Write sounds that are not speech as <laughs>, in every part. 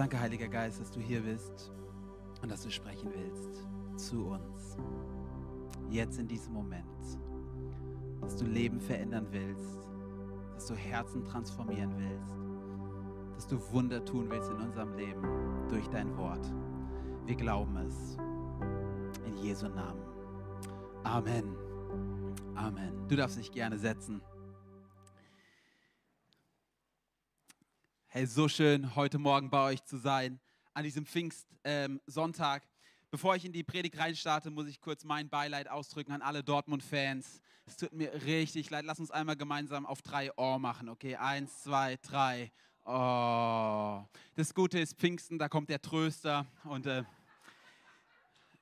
Danke, Heiliger Geist, dass du hier bist und dass du sprechen willst zu uns. Jetzt in diesem Moment. Dass du Leben verändern willst. Dass du Herzen transformieren willst. Dass du Wunder tun willst in unserem Leben durch dein Wort. Wir glauben es. In Jesu Namen. Amen. Amen. Du darfst dich gerne setzen. Hey, so schön, heute Morgen bei euch zu sein, an diesem Pfingstsonntag. Ähm, Bevor ich in die Predigt reinstarte, muss ich kurz mein Beileid ausdrücken an alle Dortmund-Fans. Es tut mir richtig leid. Lass uns einmal gemeinsam auf drei Ohr machen, okay? Eins, zwei, drei. Oh. Das Gute ist Pfingsten, da kommt der Tröster. Und äh,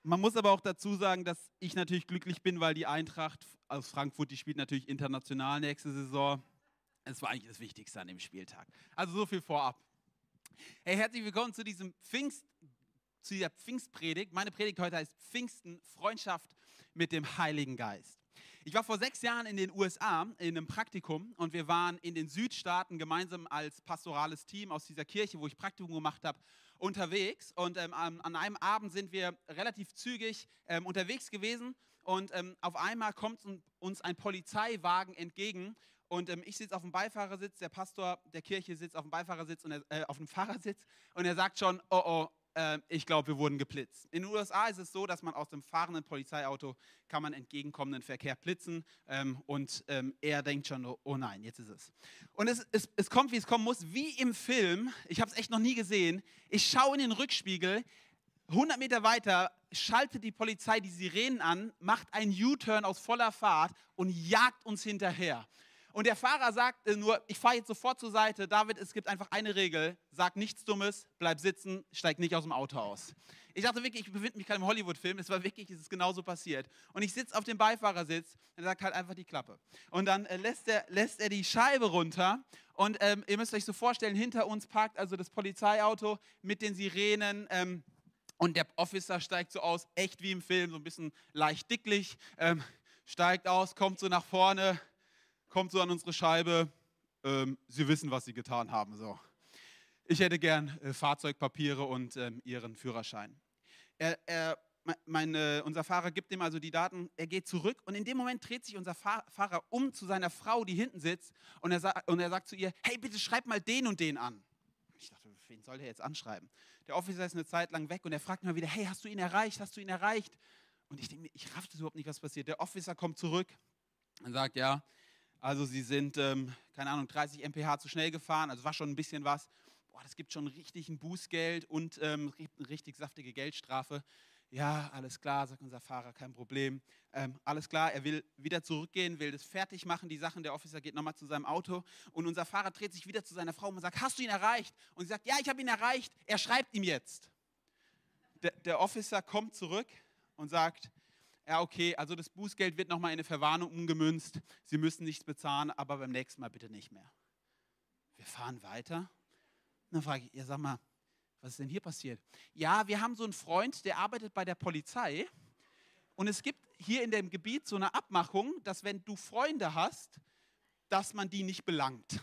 man muss aber auch dazu sagen, dass ich natürlich glücklich bin, weil die Eintracht aus Frankfurt, die spielt natürlich international nächste Saison. Das war eigentlich das Wichtigste an dem Spieltag. Also so viel vorab. Hey, herzlich willkommen zu diesem Pfingst, zu dieser Pfingstpredigt. Meine Predigt heute heißt Pfingsten, Freundschaft mit dem Heiligen Geist. Ich war vor sechs Jahren in den USA in einem Praktikum und wir waren in den Südstaaten gemeinsam als pastorales Team aus dieser Kirche, wo ich Praktikum gemacht habe, unterwegs. Und ähm, an einem Abend sind wir relativ zügig ähm, unterwegs gewesen und ähm, auf einmal kommt uns ein Polizeiwagen entgegen und ähm, ich sitze auf dem Beifahrersitz, der Pastor der Kirche sitzt auf dem Beifahrersitz und er, äh, auf dem Fahrersitz und er sagt schon, oh oh, äh, ich glaube, wir wurden geblitzt. In den USA ist es so, dass man aus dem fahrenden Polizeiauto kann man entgegenkommenden Verkehr blitzen ähm, und ähm, er denkt schon, oh, oh, nein, jetzt ist es. Und es, es, es kommt, wie es kommen muss, wie im Film. Ich habe es echt noch nie gesehen. Ich schaue in den Rückspiegel. 100 Meter weiter schaltet die Polizei die Sirenen an, macht einen U-Turn aus voller Fahrt und jagt uns hinterher. Und der Fahrer sagt nur, ich fahre jetzt sofort zur Seite. David, es gibt einfach eine Regel. Sag nichts Dummes, bleib sitzen, steig nicht aus dem Auto aus. Ich dachte wirklich, ich befinde mich gerade im Hollywood-Film. Es war wirklich, es ist genauso passiert. Und ich sitze auf dem Beifahrersitz und er sagt halt einfach die Klappe. Und dann äh, lässt, er, lässt er die Scheibe runter. Und ähm, ihr müsst euch so vorstellen, hinter uns parkt also das Polizeiauto mit den Sirenen. Ähm, und der Officer steigt so aus, echt wie im Film, so ein bisschen leicht dicklich, ähm, steigt aus, kommt so nach vorne kommt so an unsere Scheibe, ähm, Sie wissen, was Sie getan haben. So. Ich hätte gern äh, Fahrzeugpapiere und ähm, Ihren Führerschein. Er, er, mein, äh, unser Fahrer gibt ihm also die Daten, er geht zurück und in dem Moment dreht sich unser Fahr Fahrer um zu seiner Frau, die hinten sitzt und er, und er sagt zu ihr, hey, bitte schreib mal den und den an. Ich dachte, wen soll er jetzt anschreiben? Der Officer ist eine Zeit lang weg und er fragt mal wieder, hey, hast du ihn erreicht? Hast du ihn erreicht? Und ich denke mir, ich raffte überhaupt nicht, was passiert. Der Officer kommt zurück und sagt, ja, also sie sind, ähm, keine Ahnung, 30 mph zu schnell gefahren, also war schon ein bisschen was. Boah, das gibt schon richtig ein Bußgeld und ähm, eine richtig saftige Geldstrafe. Ja, alles klar, sagt unser Fahrer, kein Problem. Ähm, alles klar, er will wieder zurückgehen, will das fertig machen, die Sachen. Der Officer geht nochmal zu seinem Auto und unser Fahrer dreht sich wieder zu seiner Frau und sagt, hast du ihn erreicht? Und sie sagt, ja, ich habe ihn erreicht, er schreibt ihm jetzt. Der, der Officer kommt zurück und sagt, ja, okay, also das Bußgeld wird nochmal in eine Verwarnung umgemünzt. Sie müssen nichts bezahlen, aber beim nächsten Mal bitte nicht mehr. Wir fahren weiter. dann frage ich, ja, sag mal, was ist denn hier passiert? Ja, wir haben so einen Freund, der arbeitet bei der Polizei. Und es gibt hier in dem Gebiet so eine Abmachung, dass wenn du Freunde hast, dass man die nicht belangt.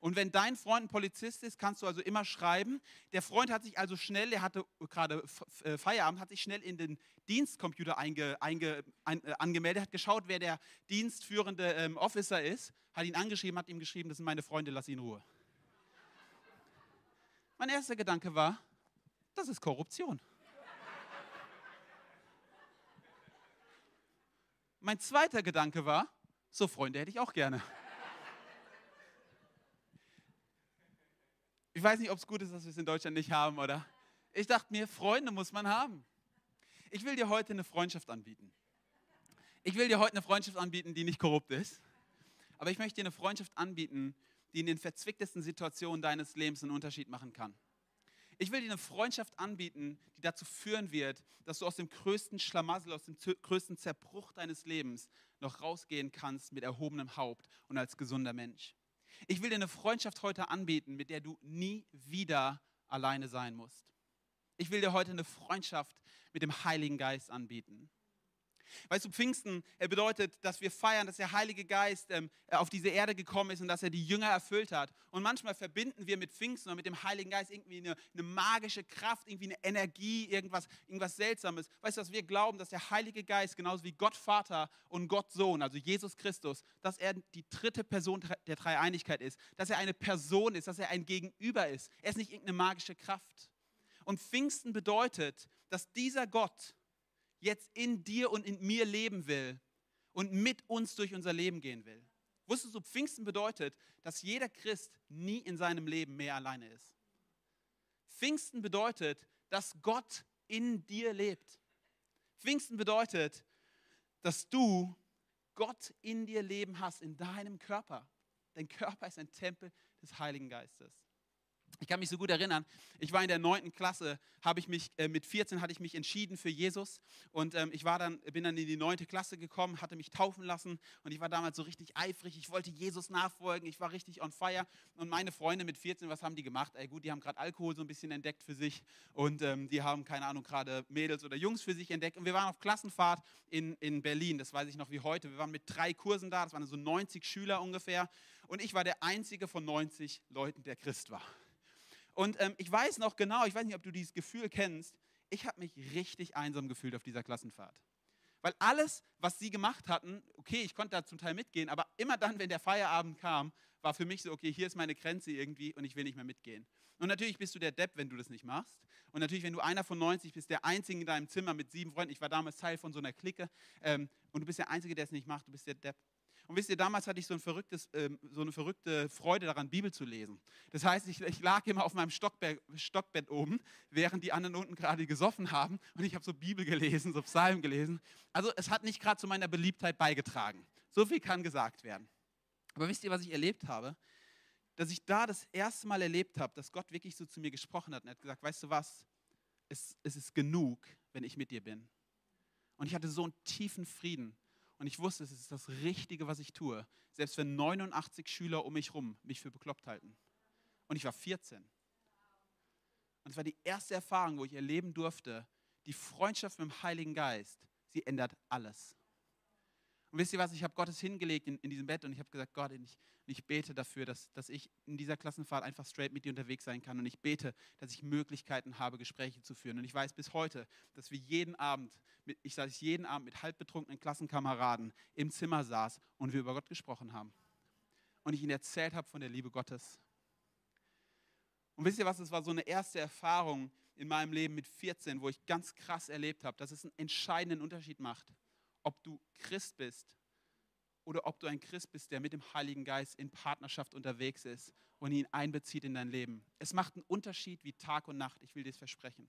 Und wenn dein Freund ein Polizist ist, kannst du also immer schreiben. Der Freund hat sich also schnell, er hatte gerade äh, Feierabend, hat sich schnell in den Dienstcomputer einge, einge, ein, äh, angemeldet, hat geschaut, wer der dienstführende ähm, Officer ist, hat ihn angeschrieben, hat ihm geschrieben, das sind meine Freunde, lass ihn in Ruhe. Mein erster Gedanke war, das ist Korruption. Mein zweiter Gedanke war, so Freunde hätte ich auch gerne. Ich weiß nicht, ob es gut ist, dass wir es in Deutschland nicht haben, oder? Ich dachte mir, Freunde muss man haben. Ich will dir heute eine Freundschaft anbieten. Ich will dir heute eine Freundschaft anbieten, die nicht korrupt ist. Aber ich möchte dir eine Freundschaft anbieten, die in den verzwicktesten Situationen deines Lebens einen Unterschied machen kann. Ich will dir eine Freundschaft anbieten, die dazu führen wird, dass du aus dem größten Schlamassel, aus dem größten Zerbruch deines Lebens noch rausgehen kannst mit erhobenem Haupt und als gesunder Mensch. Ich will dir eine Freundschaft heute anbieten, mit der du nie wieder alleine sein musst. Ich will dir heute eine Freundschaft mit dem Heiligen Geist anbieten. Weißt du, Pfingsten bedeutet, dass wir feiern, dass der Heilige Geist ähm, auf diese Erde gekommen ist und dass er die Jünger erfüllt hat. Und manchmal verbinden wir mit Pfingsten oder mit dem Heiligen Geist irgendwie eine, eine magische Kraft, irgendwie eine Energie, irgendwas, irgendwas Seltsames. Weißt du, dass wir glauben, dass der Heilige Geist genauso wie Gott Vater und Gott Sohn, also Jesus Christus, dass er die dritte Person der Dreieinigkeit ist, dass er eine Person ist, dass er ein Gegenüber ist. Er ist nicht irgendeine magische Kraft. Und Pfingsten bedeutet, dass dieser Gott, jetzt in dir und in mir leben will und mit uns durch unser Leben gehen will. Wusstest du, Pfingsten bedeutet, dass jeder Christ nie in seinem Leben mehr alleine ist. Pfingsten bedeutet, dass Gott in dir lebt. Pfingsten bedeutet, dass du Gott in dir leben hast, in deinem Körper. Dein Körper ist ein Tempel des Heiligen Geistes. Ich kann mich so gut erinnern, ich war in der neunten Klasse, habe ich mich, äh, mit 14 hatte ich mich entschieden für Jesus und ähm, ich war dann, bin dann in die neunte Klasse gekommen, hatte mich taufen lassen und ich war damals so richtig eifrig, ich wollte Jesus nachfolgen, ich war richtig on fire und meine Freunde mit 14, was haben die gemacht? Ey gut, die haben gerade Alkohol so ein bisschen entdeckt für sich und ähm, die haben, keine Ahnung, gerade Mädels oder Jungs für sich entdeckt und wir waren auf Klassenfahrt in, in Berlin, das weiß ich noch wie heute, wir waren mit drei Kursen da, das waren so 90 Schüler ungefähr und ich war der einzige von 90 Leuten, der Christ war. Und ähm, ich weiß noch genau, ich weiß nicht, ob du dieses Gefühl kennst, ich habe mich richtig einsam gefühlt auf dieser Klassenfahrt. Weil alles, was sie gemacht hatten, okay, ich konnte da zum Teil mitgehen, aber immer dann, wenn der Feierabend kam, war für mich so, okay, hier ist meine Grenze irgendwie und ich will nicht mehr mitgehen. Und natürlich bist du der Depp, wenn du das nicht machst. Und natürlich, wenn du einer von 90 bist, der Einzige in deinem Zimmer mit sieben Freunden, ich war damals Teil von so einer Clique, ähm, und du bist der Einzige, der es nicht macht, du bist der Depp. Und wisst ihr, damals hatte ich so, ein ähm, so eine verrückte Freude daran, Bibel zu lesen. Das heißt, ich, ich lag immer auf meinem Stockbett, Stockbett oben, während die anderen unten gerade gesoffen haben. Und ich habe so Bibel gelesen, so Psalmen gelesen. Also es hat nicht gerade zu meiner Beliebtheit beigetragen. So viel kann gesagt werden. Aber wisst ihr, was ich erlebt habe? Dass ich da das erste Mal erlebt habe, dass Gott wirklich so zu mir gesprochen hat und hat gesagt, weißt du was, es, es ist genug, wenn ich mit dir bin. Und ich hatte so einen tiefen Frieden und ich wusste, es ist das Richtige, was ich tue. Selbst wenn 89 Schüler um mich herum mich für bekloppt halten. Und ich war 14. Und es war die erste Erfahrung, wo ich erleben durfte, die Freundschaft mit dem Heiligen Geist, sie ändert alles. Und wisst ihr was, ich habe Gottes hingelegt in, in diesem Bett und ich habe gesagt, Gott, ich, ich bete dafür, dass, dass ich in dieser Klassenfahrt einfach straight mit dir unterwegs sein kann. Und ich bete, dass ich Möglichkeiten habe, Gespräche zu führen. Und ich weiß bis heute, dass wir jeden Abend, mit, ich sage jeden Abend mit halbbetrunkenen Klassenkameraden im Zimmer saß und wir über Gott gesprochen haben. Und ich ihnen erzählt habe von der Liebe Gottes. Und wisst ihr was, es war so eine erste Erfahrung in meinem Leben mit 14, wo ich ganz krass erlebt habe, dass es einen entscheidenden Unterschied macht ob du Christ bist oder ob du ein Christ bist, der mit dem Heiligen Geist in Partnerschaft unterwegs ist und ihn einbezieht in dein Leben. Es macht einen Unterschied wie Tag und Nacht, ich will dir das versprechen.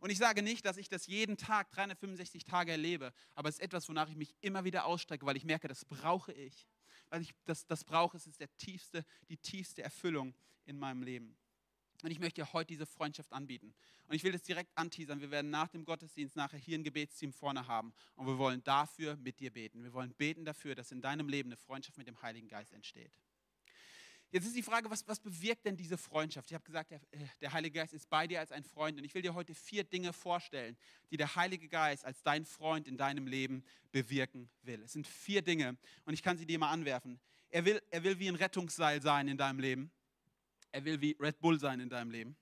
Und ich sage nicht, dass ich das jeden Tag 365 Tage erlebe, aber es ist etwas, wonach ich mich immer wieder ausstrecke, weil ich merke, das brauche ich. Weil ich das, das brauche, es ist der tiefste, die tiefste Erfüllung in meinem Leben. Und ich möchte dir heute diese Freundschaft anbieten. Und ich will das direkt anteasern. Wir werden nach dem Gottesdienst nachher hier ein Gebetsteam vorne haben. Und wir wollen dafür mit dir beten. Wir wollen beten dafür, dass in deinem Leben eine Freundschaft mit dem Heiligen Geist entsteht. Jetzt ist die Frage, was, was bewirkt denn diese Freundschaft? Ich habe gesagt, der, äh, der, Heilige Geist ist bei dir als ein Freund. Und ich will dir heute vier Dinge vorstellen, die der Heilige Geist als dein Freund in deinem Leben bewirken will. Es sind vier Dinge und ich kann sie dir mal anwerfen. Er will, er will wie ein Rettungsseil sein in deinem Leben. Er will wie Red Bull sein in deinem Leben.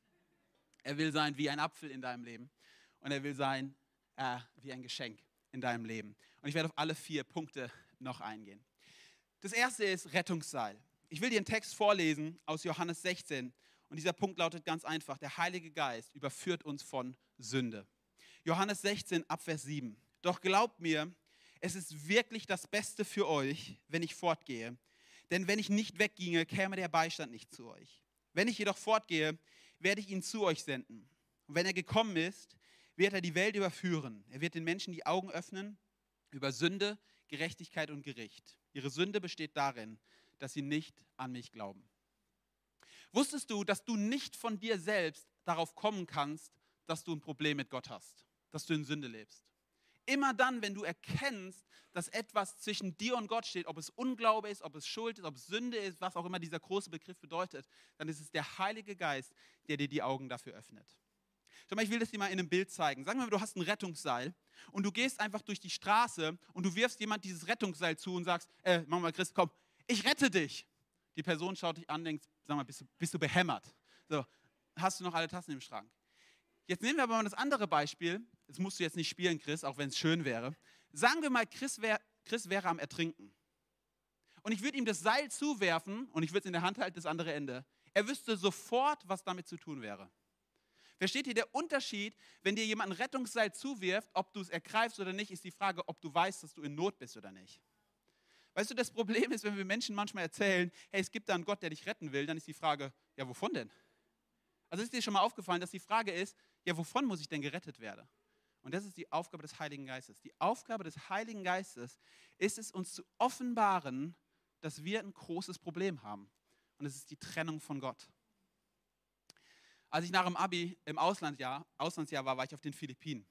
Er will sein wie ein Apfel in deinem Leben. Und er will sein äh, wie ein Geschenk in deinem Leben. Und ich werde auf alle vier Punkte noch eingehen. Das erste ist Rettungsseil. Ich will dir einen Text vorlesen aus Johannes 16. Und dieser Punkt lautet ganz einfach, der Heilige Geist überführt uns von Sünde. Johannes 16, Abvers 7. Doch glaubt mir, es ist wirklich das Beste für euch, wenn ich fortgehe. Denn wenn ich nicht wegginge, käme der Beistand nicht zu euch. Wenn ich jedoch fortgehe, werde ich ihn zu euch senden. Und wenn er gekommen ist, wird er die Welt überführen. Er wird den Menschen die Augen öffnen über Sünde, Gerechtigkeit und Gericht. Ihre Sünde besteht darin, dass sie nicht an mich glauben. Wusstest du, dass du nicht von dir selbst darauf kommen kannst, dass du ein Problem mit Gott hast, dass du in Sünde lebst? Immer dann, wenn du erkennst, dass etwas zwischen dir und Gott steht, ob es Unglaube ist, ob es Schuld ist, ob es Sünde ist, was auch immer dieser große Begriff bedeutet, dann ist es der Heilige Geist, der dir die Augen dafür öffnet. Schau mal, ich will das dir mal in einem Bild zeigen. Wir mal, du hast ein Rettungsseil und du gehst einfach durch die Straße und du wirfst jemand dieses Rettungsseil zu und sagst, äh, mach mal, Chris, komm, ich rette dich. Die Person schaut dich an, und denkt, sag mal, bist du, bist du behämmert? So, hast du noch alle Tassen im Schrank? Jetzt nehmen wir aber mal das andere Beispiel. Das musst du jetzt nicht spielen, Chris, auch wenn es schön wäre. Sagen wir mal, Chris, wär, Chris wäre am Ertrinken. Und ich würde ihm das Seil zuwerfen und ich würde es in der Hand halten, das andere Ende. Er wüsste sofort, was damit zu tun wäre. Versteht ihr, der Unterschied, wenn dir jemand ein Rettungsseil zuwirft, ob du es ergreifst oder nicht, ist die Frage, ob du weißt, dass du in Not bist oder nicht. Weißt du, das Problem ist, wenn wir Menschen manchmal erzählen, hey, es gibt da einen Gott, der dich retten will, dann ist die Frage, ja, wovon denn? Also ist dir schon mal aufgefallen, dass die Frage ist, ja, wovon muss ich denn gerettet werden? Und das ist die Aufgabe des Heiligen Geistes. Die Aufgabe des Heiligen Geistes ist es, uns zu offenbaren, dass wir ein großes Problem haben. Und es ist die Trennung von Gott. Als ich nach dem Abi im Auslandsjahr, Auslandsjahr war, war ich auf den Philippinen.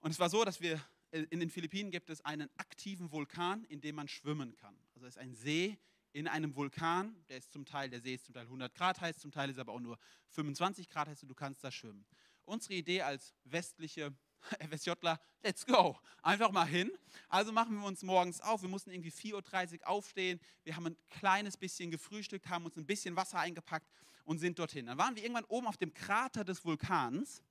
Und es war so, dass wir äh, in den Philippinen gibt es einen aktiven Vulkan, in dem man schwimmen kann. Also es ist ein See in einem Vulkan, der ist zum Teil, der See ist zum Teil 100 Grad heiß, zum Teil ist aber auch nur 25 Grad heiß und du kannst da schwimmen. Unsere Idee als westliche <laughs> FSJler, let's go, einfach mal hin. Also machen wir uns morgens auf, wir mussten irgendwie 4.30 Uhr aufstehen, wir haben ein kleines bisschen gefrühstückt, haben uns ein bisschen Wasser eingepackt und sind dorthin. Dann waren wir irgendwann oben auf dem Krater des Vulkans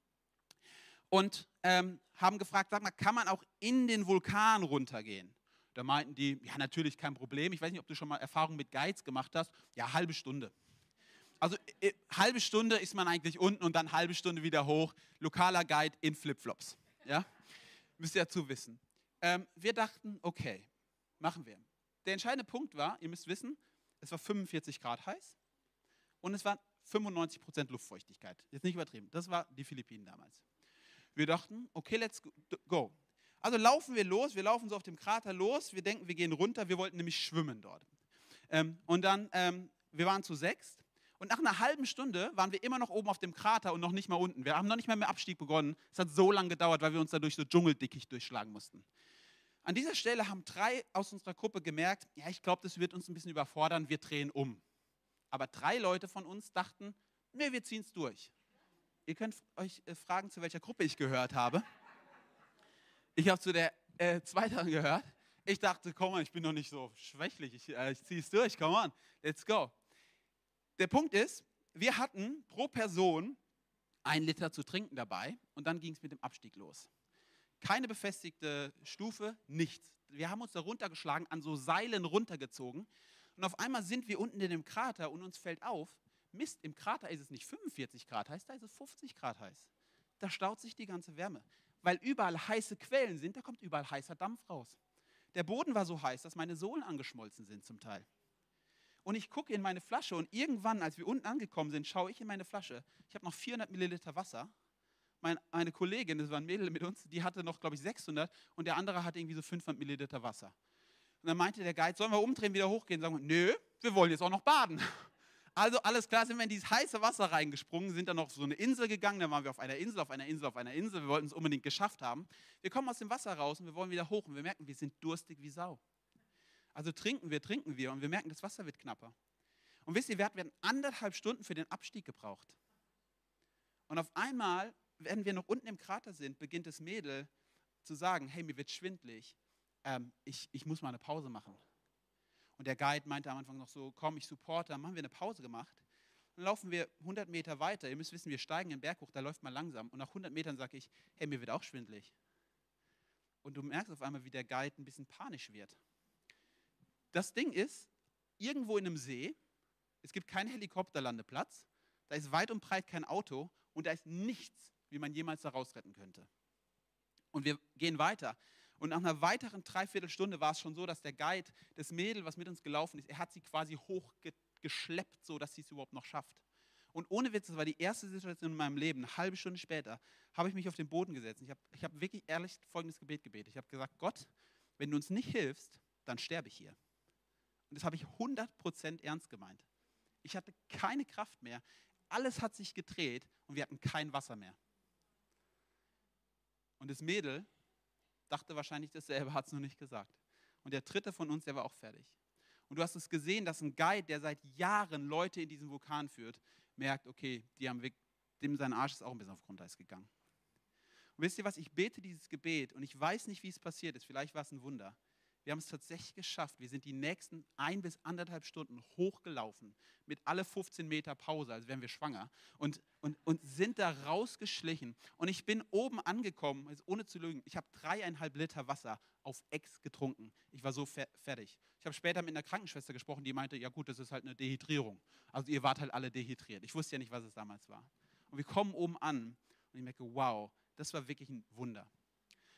und ähm, haben gefragt, sag mal, kann man auch in den Vulkan runtergehen? Da meinten die, ja, natürlich kein Problem. Ich weiß nicht, ob du schon mal Erfahrung mit Guides gemacht hast. Ja, halbe Stunde. Also äh, halbe Stunde ist man eigentlich unten und dann halbe Stunde wieder hoch. Lokaler Guide in Flipflops. Ja? Müsst ihr dazu wissen. Ähm, wir dachten, okay, machen wir. Der entscheidende Punkt war, ihr müsst wissen, es war 45 Grad heiß und es war 95 Prozent Luftfeuchtigkeit. Jetzt nicht übertrieben. Das war die Philippinen damals. Wir dachten, okay, let's go. Also laufen wir los, wir laufen so auf dem Krater los, wir denken, wir gehen runter, wir wollten nämlich schwimmen dort. Ähm, und dann, ähm, wir waren zu sechs und nach einer halben Stunde waren wir immer noch oben auf dem Krater und noch nicht mal unten. Wir haben noch nicht mal mit Abstieg begonnen. Es hat so lange gedauert, weil wir uns da durch so Dschungeldickicht durchschlagen mussten. An dieser Stelle haben drei aus unserer Gruppe gemerkt, ja, ich glaube, das wird uns ein bisschen überfordern, wir drehen um. Aber drei Leute von uns dachten, nee, wir ziehen es durch. Ihr könnt euch äh, fragen, zu welcher Gruppe ich gehört habe. Ich habe zu der äh, zweiten gehört. Ich dachte, komm mal, ich bin noch nicht so schwächlich, ich, äh, ich ziehe es durch, komm on, let's go. Der Punkt ist, wir hatten pro Person ein Liter zu trinken dabei und dann ging es mit dem Abstieg los. Keine befestigte Stufe, nichts. Wir haben uns da runtergeschlagen, an so Seilen runtergezogen und auf einmal sind wir unten in dem Krater und uns fällt auf, Mist, im Krater ist es nicht 45 Grad heiß, da ist es 50 Grad heiß. Da staut sich die ganze Wärme. Weil überall heiße Quellen sind, da kommt überall heißer Dampf raus. Der Boden war so heiß, dass meine Sohlen angeschmolzen sind zum Teil. Und ich gucke in meine Flasche und irgendwann, als wir unten angekommen sind, schaue ich in meine Flasche. Ich habe noch 400 Milliliter Wasser. Meine, eine Kollegin, das war ein Mädel mit uns, die hatte noch, glaube ich, 600 und der andere hatte irgendwie so 500 Milliliter Wasser. Und dann meinte der Guide, sollen wir umdrehen, wieder hochgehen? Sagen wir, nö, wir wollen jetzt auch noch baden. <laughs> Also alles klar, sind wir in dieses heiße Wasser reingesprungen, sind dann noch so eine Insel gegangen, dann waren wir auf einer Insel, auf einer Insel, auf einer Insel. Wir wollten es unbedingt geschafft haben. Wir kommen aus dem Wasser raus und wir wollen wieder hoch und wir merken, wir sind durstig wie Sau. Also trinken wir, trinken wir und wir merken, das Wasser wird knapper. Und wisst ihr, wir hatten anderthalb Stunden für den Abstieg gebraucht. Und auf einmal, wenn wir noch unten im Krater sind, beginnt das Mädel zu sagen, hey, mir wird schwindlig, ähm, ich, ich muss mal eine Pause machen. Und der Guide meinte am Anfang noch so, komm, ich supporte, dann haben wir eine Pause gemacht. Dann laufen wir 100 Meter weiter. Ihr müsst wissen, wir steigen den Berg hoch, da läuft man langsam. Und nach 100 Metern sage ich, hey, mir wird auch schwindlig. Und du merkst auf einmal, wie der Guide ein bisschen panisch wird. Das Ding ist, irgendwo in einem See, es gibt keinen Helikopterlandeplatz, da ist weit und breit kein Auto und da ist nichts, wie man jemals da rausretten könnte. Und wir gehen weiter. Und nach einer weiteren Dreiviertelstunde war es schon so, dass der Guide, das Mädel, was mit uns gelaufen ist, er hat sie quasi hochgeschleppt, so dass sie es überhaupt noch schafft. Und ohne Witz, das war die erste Situation in meinem Leben, eine halbe Stunde später, habe ich mich auf den Boden gesetzt. Ich habe ich hab wirklich ehrlich folgendes Gebet gebetet. Ich habe gesagt, Gott, wenn du uns nicht hilfst, dann sterbe ich hier. Und das habe ich 100% ernst gemeint. Ich hatte keine Kraft mehr. Alles hat sich gedreht und wir hatten kein Wasser mehr. Und das Mädel dachte wahrscheinlich dasselbe, hat es nur nicht gesagt. Und der dritte von uns, der war auch fertig. Und du hast es gesehen, dass ein Guide, der seit Jahren Leute in diesen Vulkan führt, merkt, okay, die haben, dem sein Arsch ist auch ein bisschen auf Grundeis gegangen. Und wisst ihr was, ich bete dieses Gebet und ich weiß nicht, wie es passiert ist. Vielleicht war es ein Wunder. Wir haben es tatsächlich geschafft. Wir sind die nächsten ein bis anderthalb Stunden hochgelaufen mit alle 15 Meter Pause, als wären wir schwanger und, und, und sind da rausgeschlichen. Und ich bin oben angekommen, also ohne zu lügen, ich habe dreieinhalb Liter Wasser auf Ex getrunken. Ich war so fer fertig. Ich habe später mit einer Krankenschwester gesprochen, die meinte, ja gut, das ist halt eine Dehydrierung. Also ihr wart halt alle dehydriert. Ich wusste ja nicht, was es damals war. Und wir kommen oben an und ich merke, wow, das war wirklich ein Wunder.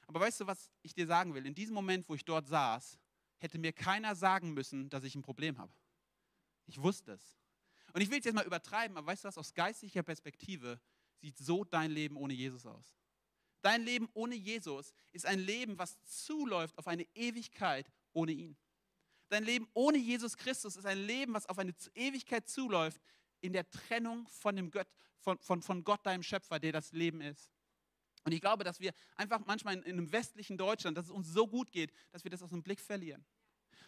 Aber weißt du, was ich dir sagen will? In diesem Moment, wo ich dort saß, hätte mir keiner sagen müssen, dass ich ein Problem habe. Ich wusste es. Und ich will es jetzt mal übertreiben, aber weißt du was, aus geistlicher Perspektive sieht so dein Leben ohne Jesus aus. Dein Leben ohne Jesus ist ein Leben, was zuläuft auf eine Ewigkeit ohne ihn. Dein Leben ohne Jesus Christus ist ein Leben, was auf eine Ewigkeit zuläuft in der Trennung von, dem Gott, von, von, von Gott, deinem Schöpfer, der das Leben ist. Und ich glaube, dass wir einfach manchmal in, in einem westlichen Deutschland, dass es uns so gut geht, dass wir das aus dem Blick verlieren.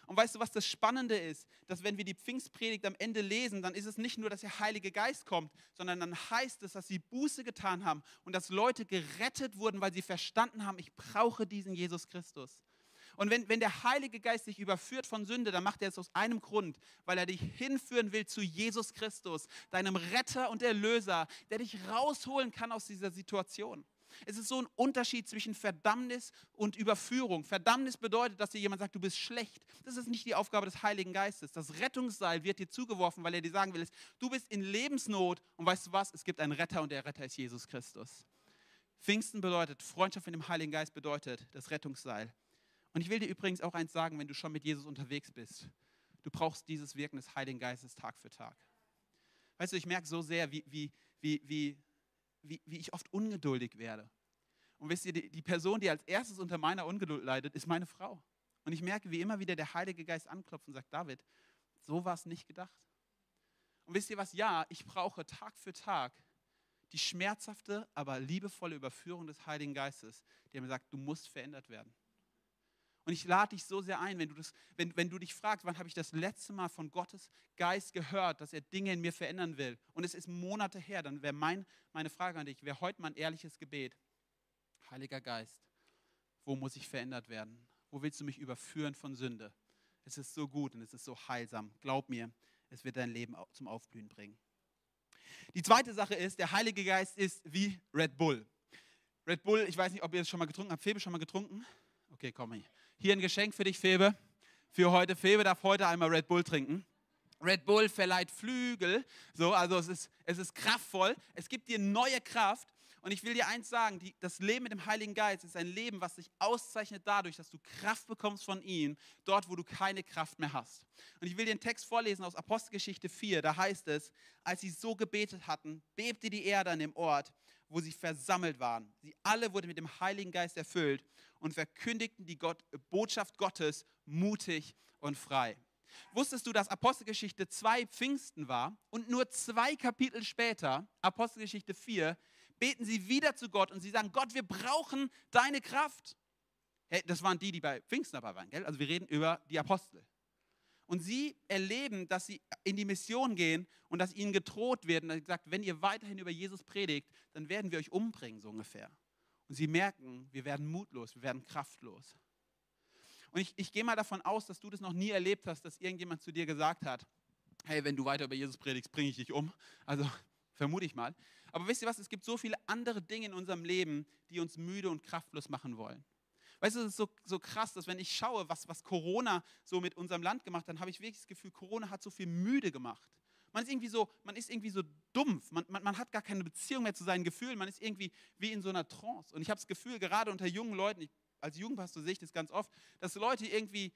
Und weißt du, was das Spannende ist? Dass wenn wir die Pfingstpredigt am Ende lesen, dann ist es nicht nur, dass der Heilige Geist kommt, sondern dann heißt es, dass sie Buße getan haben und dass Leute gerettet wurden, weil sie verstanden haben, ich brauche diesen Jesus Christus. Und wenn, wenn der Heilige Geist dich überführt von Sünde, dann macht er es aus einem Grund, weil er dich hinführen will zu Jesus Christus, deinem Retter und Erlöser, der dich rausholen kann aus dieser Situation. Es ist so ein Unterschied zwischen Verdammnis und Überführung. Verdammnis bedeutet, dass dir jemand sagt, du bist schlecht. Das ist nicht die Aufgabe des Heiligen Geistes. Das Rettungsseil wird dir zugeworfen, weil er dir sagen will, du bist in Lebensnot und weißt du was, es gibt einen Retter und der Retter ist Jesus Christus. Pfingsten bedeutet, Freundschaft mit dem Heiligen Geist bedeutet das Rettungsseil. Und ich will dir übrigens auch eins sagen, wenn du schon mit Jesus unterwegs bist. Du brauchst dieses Wirken des Heiligen Geistes Tag für Tag. Weißt du, ich merke so sehr, wie, wie, wie, wie wie, wie ich oft ungeduldig werde. Und wisst ihr, die, die Person, die als erstes unter meiner Ungeduld leidet, ist meine Frau. Und ich merke, wie immer wieder der Heilige Geist anklopft und sagt, David, so war es nicht gedacht. Und wisst ihr was? Ja, ich brauche Tag für Tag die schmerzhafte, aber liebevolle Überführung des Heiligen Geistes, der mir sagt, du musst verändert werden. Und ich lade dich so sehr ein, wenn du, das, wenn, wenn du dich fragst, wann habe ich das letzte Mal von Gottes Geist gehört, dass er Dinge in mir verändern will. Und es ist Monate her, dann wäre mein, meine Frage an dich, wäre heute mal ein ehrliches Gebet. Heiliger Geist, wo muss ich verändert werden? Wo willst du mich überführen von Sünde? Es ist so gut und es ist so heilsam. Glaub mir, es wird dein Leben zum Aufblühen bringen. Die zweite Sache ist, der Heilige Geist ist wie Red Bull. Red Bull, ich weiß nicht, ob ihr es schon mal getrunken habt. Febe schon mal getrunken? Okay, komm hier. Hier ein Geschenk für dich, Febe. Für heute. Febe darf heute einmal Red Bull trinken. Red Bull verleiht Flügel. So, also es ist, es ist kraftvoll. Es gibt dir neue Kraft. Und ich will dir eins sagen, die, das Leben mit dem Heiligen Geist ist ein Leben, was sich auszeichnet dadurch, dass du Kraft bekommst von ihm, dort, wo du keine Kraft mehr hast. Und ich will dir einen Text vorlesen aus Apostelgeschichte 4, da heißt es, als sie so gebetet hatten, bebte die Erde an dem Ort, wo sie versammelt waren. Sie alle wurden mit dem Heiligen Geist erfüllt und verkündigten die Gott, Botschaft Gottes mutig und frei. Wusstest du, dass Apostelgeschichte 2 Pfingsten war und nur zwei Kapitel später, Apostelgeschichte 4, beten sie wieder zu Gott und sie sagen, Gott, wir brauchen deine Kraft. Hey, das waren die, die bei Pfingsten dabei waren, gell? Also wir reden über die Apostel. Und sie erleben, dass sie in die Mission gehen und dass ihnen gedroht wird. Und er sagt, wenn ihr weiterhin über Jesus predigt, dann werden wir euch umbringen, so ungefähr. Und sie merken, wir werden mutlos, wir werden kraftlos. Und ich, ich gehe mal davon aus, dass du das noch nie erlebt hast, dass irgendjemand zu dir gesagt hat, hey, wenn du weiter über Jesus predigst, bringe ich dich um. Also vermute ich mal. Aber wisst ihr was, es gibt so viele andere Dinge in unserem Leben, die uns müde und kraftlos machen wollen. Weißt du, es ist so, so krass, dass wenn ich schaue, was, was Corona so mit unserem Land gemacht hat, dann habe ich wirklich das Gefühl, Corona hat so viel müde gemacht. Man ist irgendwie so, man ist irgendwie so dumpf. Man, man, man, hat gar keine Beziehung mehr zu seinen Gefühlen. Man ist irgendwie wie in so einer Trance. Und ich habe das Gefühl, gerade unter jungen Leuten, ich, als Jugendpastor sehe ich das ganz oft, dass Leute irgendwie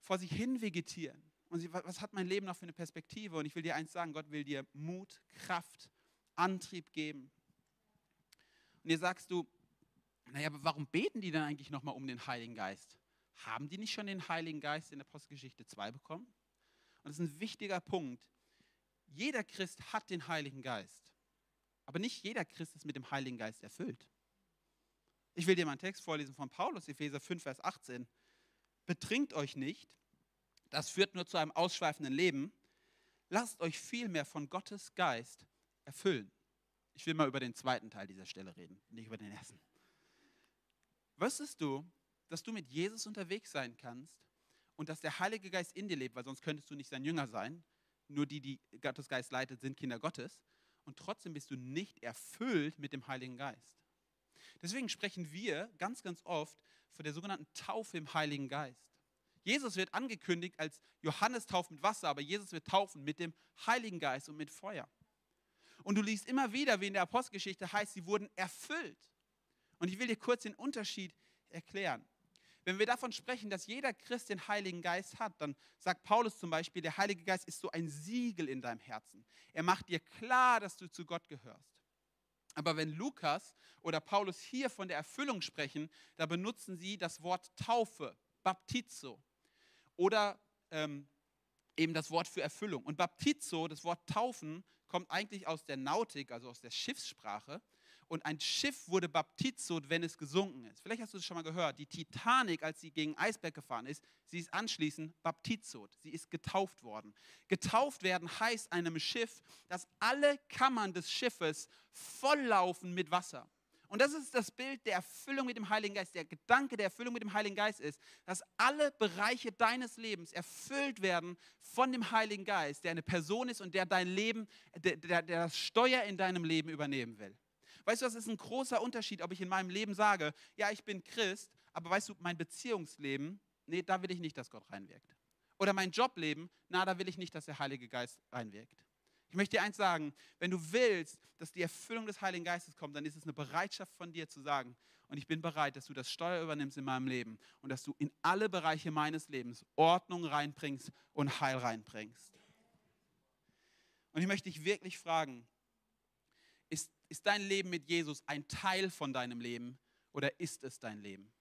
vor sich hin vegetieren. Und sie, was hat mein Leben noch für eine Perspektive? Und ich will dir eins sagen, Gott will dir Mut, Kraft, Antrieb geben. Und ihr sagst du, naja, aber warum beten die dann eigentlich nochmal um den Heiligen Geist? Haben die nicht schon den Heiligen Geist in der Apostelgeschichte 2 bekommen? Und das ist ein wichtiger Punkt jeder Christ hat den Heiligen Geist. Aber nicht jeder Christ ist mit dem Heiligen Geist erfüllt. Ich will dir mal einen Text vorlesen von Paulus, Epheser 5, Vers 18. Betrinkt euch nicht, das führt nur zu einem ausschweifenden Leben. Lasst euch vielmehr von Gottes Geist erfüllen. Ich will mal über den zweiten Teil dieser Stelle reden, nicht über den ersten. Wüsstest du, dass du mit Jesus unterwegs sein kannst und dass der Heilige Geist in dir lebt, weil sonst könntest du nicht sein Jünger sein. Nur die, die Gottes Geist leitet, sind Kinder Gottes. Und trotzdem bist du nicht erfüllt mit dem Heiligen Geist. Deswegen sprechen wir ganz, ganz oft von der sogenannten Taufe im Heiligen Geist. Jesus wird angekündigt als Johannes tauft mit Wasser, aber Jesus wird taufen mit dem Heiligen Geist und mit Feuer. Und du liest immer wieder, wie in der Apostelgeschichte heißt, sie wurden erfüllt. Und ich will dir kurz den Unterschied erklären. Wenn wir davon sprechen, dass jeder Christ den Heiligen Geist hat, dann sagt Paulus zum Beispiel, der Heilige Geist ist so ein Siegel in deinem Herzen. Er macht dir klar, dass du zu Gott gehörst. Aber wenn Lukas oder Paulus hier von der Erfüllung sprechen, da benutzen sie das Wort Taufe, Baptizo oder ähm, eben das Wort für Erfüllung. Und Baptizo, das Wort Taufen, kommt eigentlich aus der Nautik, also aus der Schiffssprache. Und ein Schiff wurde baptizot, wenn es gesunken ist. Vielleicht hast du es schon mal gehört. Die Titanic, als sie gegen Eisberg gefahren ist, sie ist anschließend baptizot. Sie ist getauft worden. Getauft werden heißt einem Schiff, dass alle Kammern des Schiffes volllaufen mit Wasser. Und das ist das Bild der Erfüllung mit dem Heiligen Geist. Der Gedanke der Erfüllung mit dem Heiligen Geist ist, dass alle Bereiche deines Lebens erfüllt werden von dem Heiligen Geist, der eine Person ist und der dein Leben, der, der, der das Steuer in deinem Leben übernehmen will. Weißt du, das ist ein großer Unterschied, ob ich in meinem Leben sage, ja, ich bin Christ, aber weißt du, mein Beziehungsleben, nee, da will ich nicht, dass Gott reinwirkt. Oder mein Jobleben, na, da will ich nicht, dass der Heilige Geist reinwirkt. Ich möchte dir eins sagen, wenn du willst, dass die Erfüllung des Heiligen Geistes kommt, dann ist es eine Bereitschaft von dir zu sagen, und ich bin bereit, dass du das Steuer übernimmst in meinem Leben und dass du in alle Bereiche meines Lebens Ordnung reinbringst und Heil reinbringst. Und ich möchte dich wirklich fragen, ist, ist dein Leben mit Jesus ein Teil von deinem Leben oder ist es dein Leben?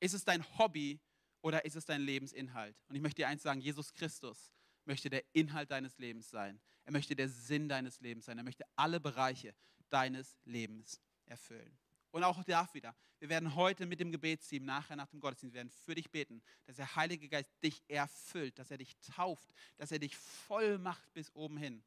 Ist es dein Hobby oder ist es dein Lebensinhalt? Und ich möchte dir eins sagen, Jesus Christus möchte der Inhalt deines Lebens sein. Er möchte der Sinn deines Lebens sein. Er möchte alle Bereiche deines Lebens erfüllen. Und auch da wieder, wir werden heute mit dem Gebetsteam nachher nach dem Gottesdienst werden für dich beten, dass der Heilige Geist dich erfüllt, dass er dich tauft, dass er dich voll macht bis oben hin.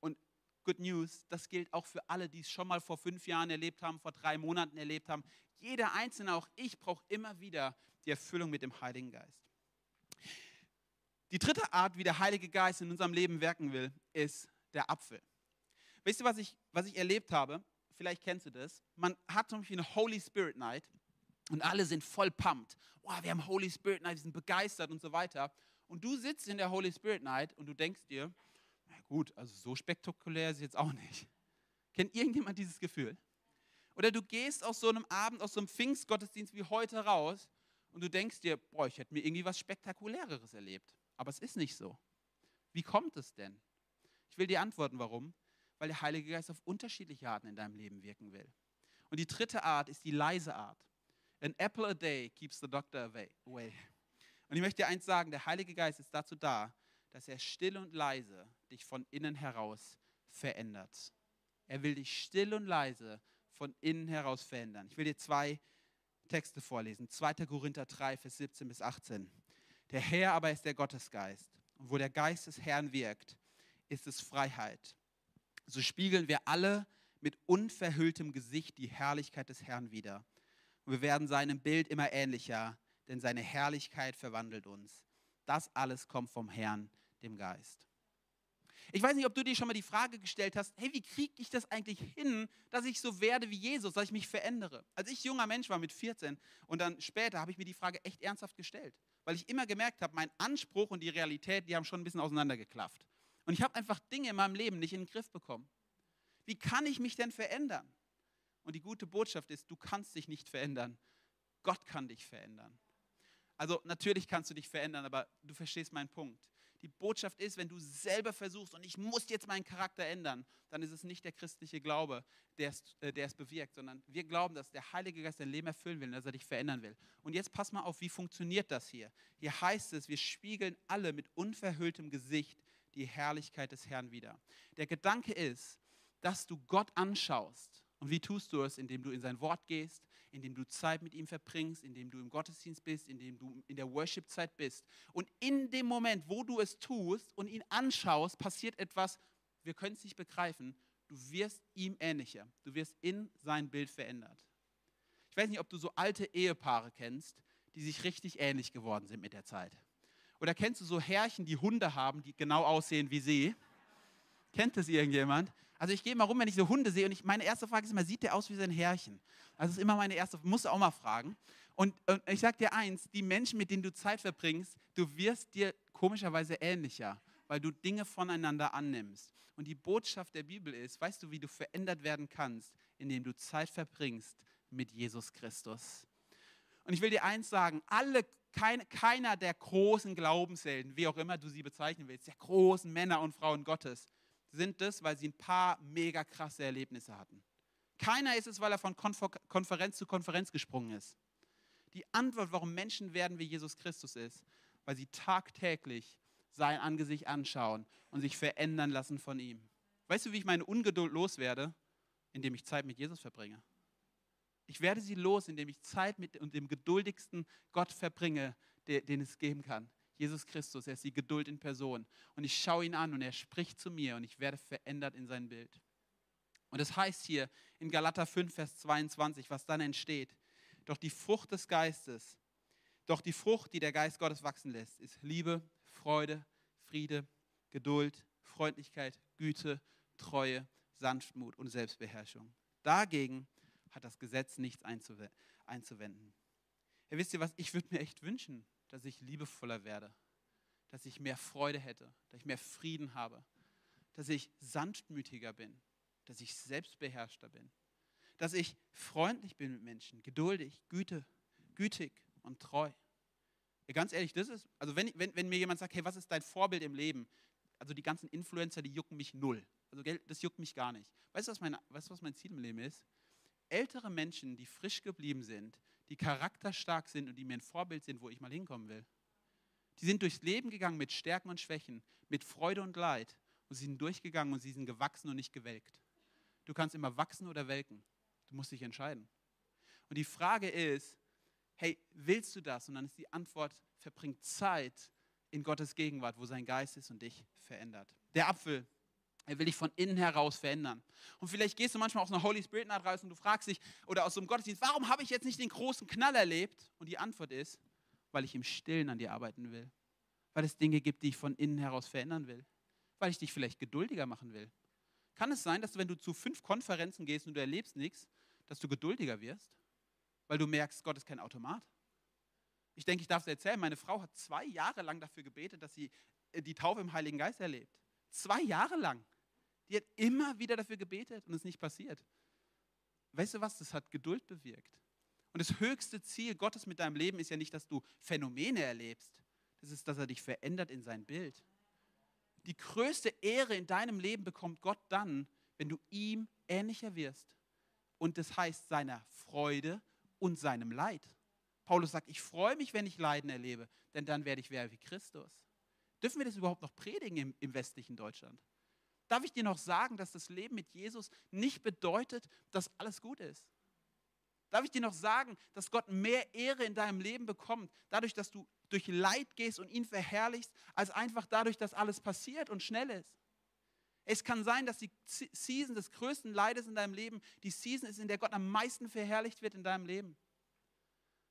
Und Good News, das gilt auch für alle, die es schon mal vor fünf Jahren erlebt haben, vor drei Monaten erlebt haben. Jeder Einzelne, auch ich, braucht immer wieder die Erfüllung mit dem Heiligen Geist. Die dritte Art, wie der Heilige Geist in unserem Leben wirken will, ist der Apfel. Wisst ihr, was ich, was ich erlebt habe? Vielleicht kennst du das. Man hat zum Beispiel eine Holy Spirit Night und alle sind voll pumped. Wow, wir haben Holy Spirit Night, wir sind begeistert und so weiter. Und du sitzt in der Holy Spirit Night und du denkst dir, gut, also so spektakulär ist es jetzt auch nicht. Kennt irgendjemand dieses Gefühl? Oder du gehst aus so einem Abend, aus so einem Pfingstgottesdienst wie heute raus und du denkst dir, boah, ich hätte mir irgendwie was Spektakuläreres erlebt. Aber es ist nicht so. Wie kommt es denn? Ich will dir antworten, warum. Weil der Heilige Geist auf unterschiedliche Arten in deinem Leben wirken will. Und die dritte Art ist die leise Art. An apple a day keeps the doctor away. Und ich möchte dir eins sagen, der Heilige Geist ist dazu da, dass er still und leise dich von innen heraus verändert. Er will dich still und leise von innen heraus verändern. Ich will dir zwei Texte vorlesen. 2. Korinther 3, Vers 17 bis 18. Der Herr aber ist der Gottesgeist. Und wo der Geist des Herrn wirkt, ist es Freiheit. So spiegeln wir alle mit unverhülltem Gesicht die Herrlichkeit des Herrn wider. Und wir werden seinem Bild immer ähnlicher, denn seine Herrlichkeit verwandelt uns. Das alles kommt vom Herrn, dem Geist. Ich weiß nicht, ob du dir schon mal die Frage gestellt hast, hey, wie kriege ich das eigentlich hin, dass ich so werde wie Jesus, dass ich mich verändere? Als ich junger Mensch war mit 14 und dann später habe ich mir die Frage echt ernsthaft gestellt, weil ich immer gemerkt habe, mein Anspruch und die Realität, die haben schon ein bisschen auseinandergeklafft. Und ich habe einfach Dinge in meinem Leben nicht in den Griff bekommen. Wie kann ich mich denn verändern? Und die gute Botschaft ist, du kannst dich nicht verändern. Gott kann dich verändern. Also natürlich kannst du dich verändern, aber du verstehst meinen Punkt. Die Botschaft ist, wenn du selber versuchst und ich muss jetzt meinen Charakter ändern, dann ist es nicht der christliche Glaube, der es, äh, der es bewirkt, sondern wir glauben, dass der Heilige Geist dein Leben erfüllen will, dass er dich verändern will. Und jetzt pass mal auf, wie funktioniert das hier? Hier heißt es, wir spiegeln alle mit unverhülltem Gesicht die Herrlichkeit des Herrn wieder. Der Gedanke ist, dass du Gott anschaust. Und wie tust du es? Indem du in sein Wort gehst, indem du Zeit mit ihm verbringst, indem du im Gottesdienst bist, indem du in der Worship-Zeit bist. Und in dem Moment, wo du es tust und ihn anschaust, passiert etwas, wir können es nicht begreifen, Du wirst ihm ähnlicher. Du wirst in sein Bild verändert. Ich weiß nicht, ob du so alte Ehepaare kennst, die sich richtig ähnlich geworden sind mit der Zeit. Oder kennst du so Herrchen, die Hunde haben, die genau aussehen wie sie? Kennt das irgendjemand? Also ich gehe mal rum, wenn ich so Hunde sehe und ich, meine erste Frage ist immer, sieht der aus wie sein Herrchen? Also das ist immer meine erste, muss auch mal fragen. Und, und ich sage dir eins, die Menschen, mit denen du Zeit verbringst, du wirst dir komischerweise ähnlicher, weil du Dinge voneinander annimmst. Und die Botschaft der Bibel ist, weißt du, wie du verändert werden kannst, indem du Zeit verbringst mit Jesus Christus. Und ich will dir eins sagen, alle, kein, keiner der großen Glaubenshelden, wie auch immer du sie bezeichnen willst, der großen Männer und Frauen Gottes, sind es, weil sie ein paar mega krasse Erlebnisse hatten. Keiner ist es, weil er von Konferenz zu Konferenz gesprungen ist. Die Antwort, warum Menschen werden wie Jesus Christus ist, weil sie tagtäglich sein Angesicht anschauen und sich verändern lassen von ihm. Weißt du, wie ich meine Ungeduld loswerde? Indem ich Zeit mit Jesus verbringe. Ich werde sie los, indem ich Zeit mit dem geduldigsten Gott verbringe, den es geben kann. Jesus Christus, er ist die Geduld in Person. Und ich schaue ihn an und er spricht zu mir und ich werde verändert in sein Bild. Und es das heißt hier in Galater 5, Vers 22, was dann entsteht. Doch die Frucht des Geistes, doch die Frucht, die der Geist Gottes wachsen lässt, ist Liebe, Freude, Friede, Geduld, Freundlichkeit, Güte, Treue, Sanftmut und Selbstbeherrschung. Dagegen hat das Gesetz nichts einzuwenden. Ja, wisst ihr was, ich würde mir echt wünschen, dass ich liebevoller werde, dass ich mehr Freude hätte, dass ich mehr Frieden habe, dass ich sanftmütiger bin, dass ich selbstbeherrschter bin, dass ich freundlich bin mit Menschen, geduldig, güte, gütig und treu. Ja, ganz ehrlich, das ist, also wenn, wenn, wenn mir jemand sagt, hey, was ist dein Vorbild im Leben? Also die ganzen Influencer, die jucken mich null. Also das juckt mich gar nicht. Weißt du, was mein, weißt was mein Ziel im Leben ist? Ältere Menschen, die frisch geblieben sind, die charakterstark sind und die mir ein Vorbild sind, wo ich mal hinkommen will. Die sind durchs Leben gegangen mit Stärken und Schwächen, mit Freude und Leid. Und sie sind durchgegangen und sie sind gewachsen und nicht gewelkt. Du kannst immer wachsen oder welken. Du musst dich entscheiden. Und die Frage ist, hey, willst du das? Und dann ist die Antwort, verbring Zeit in Gottes Gegenwart, wo sein Geist ist und dich verändert. Der Apfel er will dich von innen heraus verändern. Und vielleicht gehst du manchmal aus einer Holy Spirit Night raus und du fragst dich, oder aus so einem Gottesdienst, warum habe ich jetzt nicht den großen Knall erlebt? Und die Antwort ist, weil ich im Stillen an dir arbeiten will. Weil es Dinge gibt, die ich von innen heraus verändern will. Weil ich dich vielleicht geduldiger machen will. Kann es sein, dass du, wenn du zu fünf Konferenzen gehst und du erlebst nichts, dass du geduldiger wirst? Weil du merkst, Gott ist kein Automat. Ich denke, ich darf es erzählen, meine Frau hat zwei Jahre lang dafür gebetet, dass sie äh, die Taufe im Heiligen Geist erlebt. Zwei Jahre lang. Die hat immer wieder dafür gebetet und es ist nicht passiert. Weißt du was? Das hat Geduld bewirkt. Und das höchste Ziel Gottes mit deinem Leben ist ja nicht, dass du Phänomene erlebst. Das ist, dass er dich verändert in sein Bild. Die größte Ehre in deinem Leben bekommt Gott dann, wenn du ihm ähnlicher wirst. Und das heißt seiner Freude und seinem Leid. Paulus sagt, ich freue mich, wenn ich Leiden erlebe, denn dann werde ich wer wie Christus. Dürfen wir das überhaupt noch predigen im, im westlichen Deutschland? Darf ich dir noch sagen, dass das Leben mit Jesus nicht bedeutet, dass alles gut ist? Darf ich dir noch sagen, dass Gott mehr Ehre in deinem Leben bekommt, dadurch, dass du durch Leid gehst und ihn verherrlichst, als einfach dadurch, dass alles passiert und schnell ist? Es kann sein, dass die Season des größten Leides in deinem Leben die Season ist, in der Gott am meisten verherrlicht wird in deinem Leben.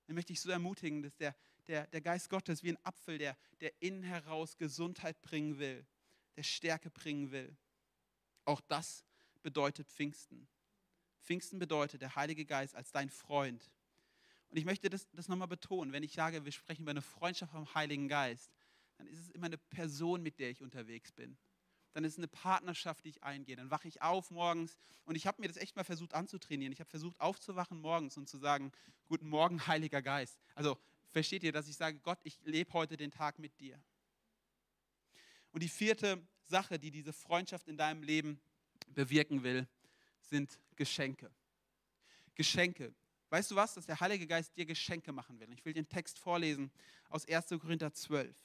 Dann möchte ich so ermutigen, dass der, der, der Geist Gottes wie ein Apfel, der, der innen heraus Gesundheit bringen will, der Stärke bringen will. Auch das bedeutet Pfingsten. Pfingsten bedeutet der Heilige Geist als dein Freund. Und ich möchte das, das nochmal betonen, wenn ich sage, wir sprechen über eine Freundschaft vom Heiligen Geist, dann ist es immer eine Person, mit der ich unterwegs bin. Dann ist es eine Partnerschaft, die ich eingehe. Dann wache ich auf morgens und ich habe mir das echt mal versucht anzutrainieren. Ich habe versucht aufzuwachen morgens und zu sagen, guten Morgen, Heiliger Geist. Also versteht ihr, dass ich sage, Gott, ich lebe heute den Tag mit dir. Und die vierte Sache, die diese Freundschaft in deinem Leben bewirken will, sind Geschenke. Geschenke. Weißt du was, dass der Heilige Geist dir Geschenke machen will? Ich will den Text vorlesen aus 1. Korinther 12.